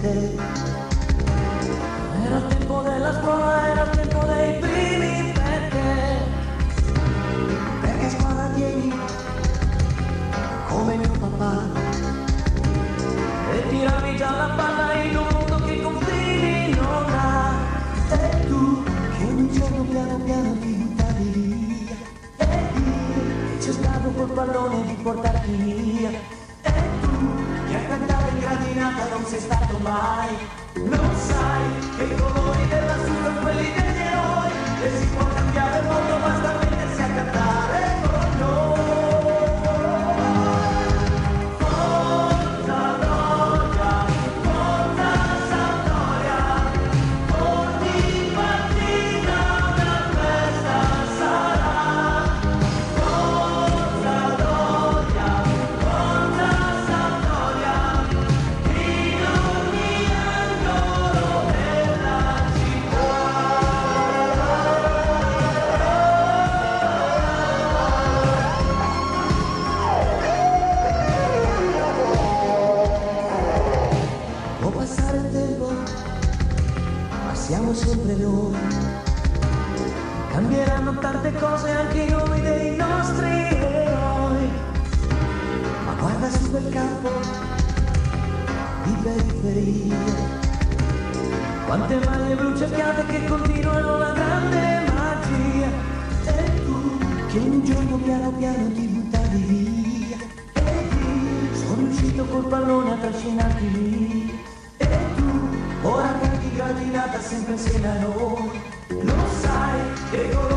te. Era il tempo della scuola, era il tempo dei primi perché. Perché squadra tieni come mio papà. E tiravi già la palla in un mondo che confini non ha. E tu che ogni giorno piano piano ti buttavi via. E io cercavo col pallone di portarti via. E tu a in gradinata non sei stato mai. Non sai che i colori della sono quelli degli siamo sempre noi. Cambieranno tante cose anche i nomi dei nostri eroi. Ma guarda su quel campo di periferia. Quante maglie blu cerchiate che continuano la grande magia. E tu che un giorno piano piano siempre sin calor. Los hay, llegó